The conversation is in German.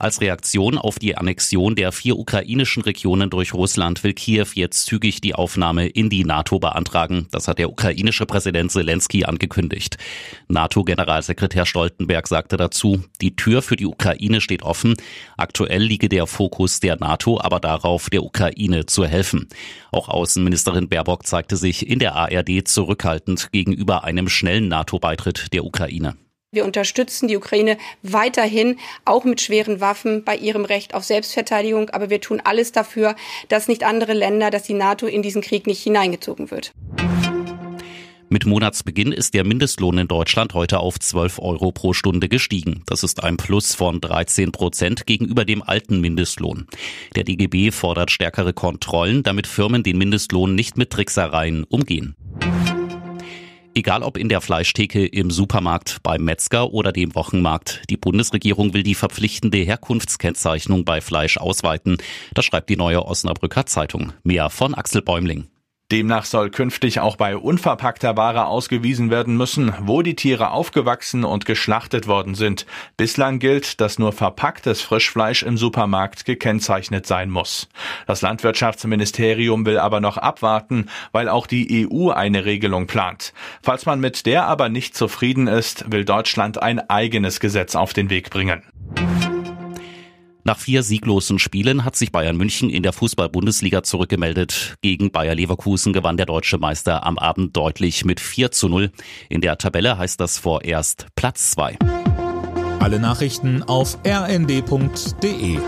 Als Reaktion auf die Annexion der vier ukrainischen Regionen durch Russland will Kiew jetzt zügig die Aufnahme in die NATO beantragen. Das hat der ukrainische Präsident Zelensky angekündigt. NATO-Generalsekretär Stoltenberg sagte dazu, die Tür für die Ukraine steht offen. Aktuell liege der Fokus der NATO aber darauf, der Ukraine zu helfen. Auch Außenministerin Baerbock zeigte sich in der ARD zurückhaltend gegenüber einem schnellen NATO-Beitritt der Ukraine. Wir unterstützen die Ukraine weiterhin, auch mit schweren Waffen, bei ihrem Recht auf Selbstverteidigung. Aber wir tun alles dafür, dass nicht andere Länder, dass die NATO in diesen Krieg nicht hineingezogen wird. Mit Monatsbeginn ist der Mindestlohn in Deutschland heute auf 12 Euro pro Stunde gestiegen. Das ist ein Plus von 13 Prozent gegenüber dem alten Mindestlohn. Der DGB fordert stärkere Kontrollen, damit Firmen den Mindestlohn nicht mit Tricksereien umgehen. Egal ob in der Fleischtheke, im Supermarkt, beim Metzger oder dem Wochenmarkt, die Bundesregierung will die verpflichtende Herkunftskennzeichnung bei Fleisch ausweiten. Das schreibt die neue Osnabrücker Zeitung. Mehr von Axel Bäumling. Demnach soll künftig auch bei unverpackter Ware ausgewiesen werden müssen, wo die Tiere aufgewachsen und geschlachtet worden sind. Bislang gilt, dass nur verpacktes Frischfleisch im Supermarkt gekennzeichnet sein muss. Das Landwirtschaftsministerium will aber noch abwarten, weil auch die EU eine Regelung plant. Falls man mit der aber nicht zufrieden ist, will Deutschland ein eigenes Gesetz auf den Weg bringen. Nach vier sieglosen Spielen hat sich Bayern München in der Fußball-Bundesliga zurückgemeldet. Gegen Bayer Leverkusen gewann der deutsche Meister am Abend deutlich mit 4 zu 0. In der Tabelle heißt das vorerst Platz 2. Alle Nachrichten auf rnd.de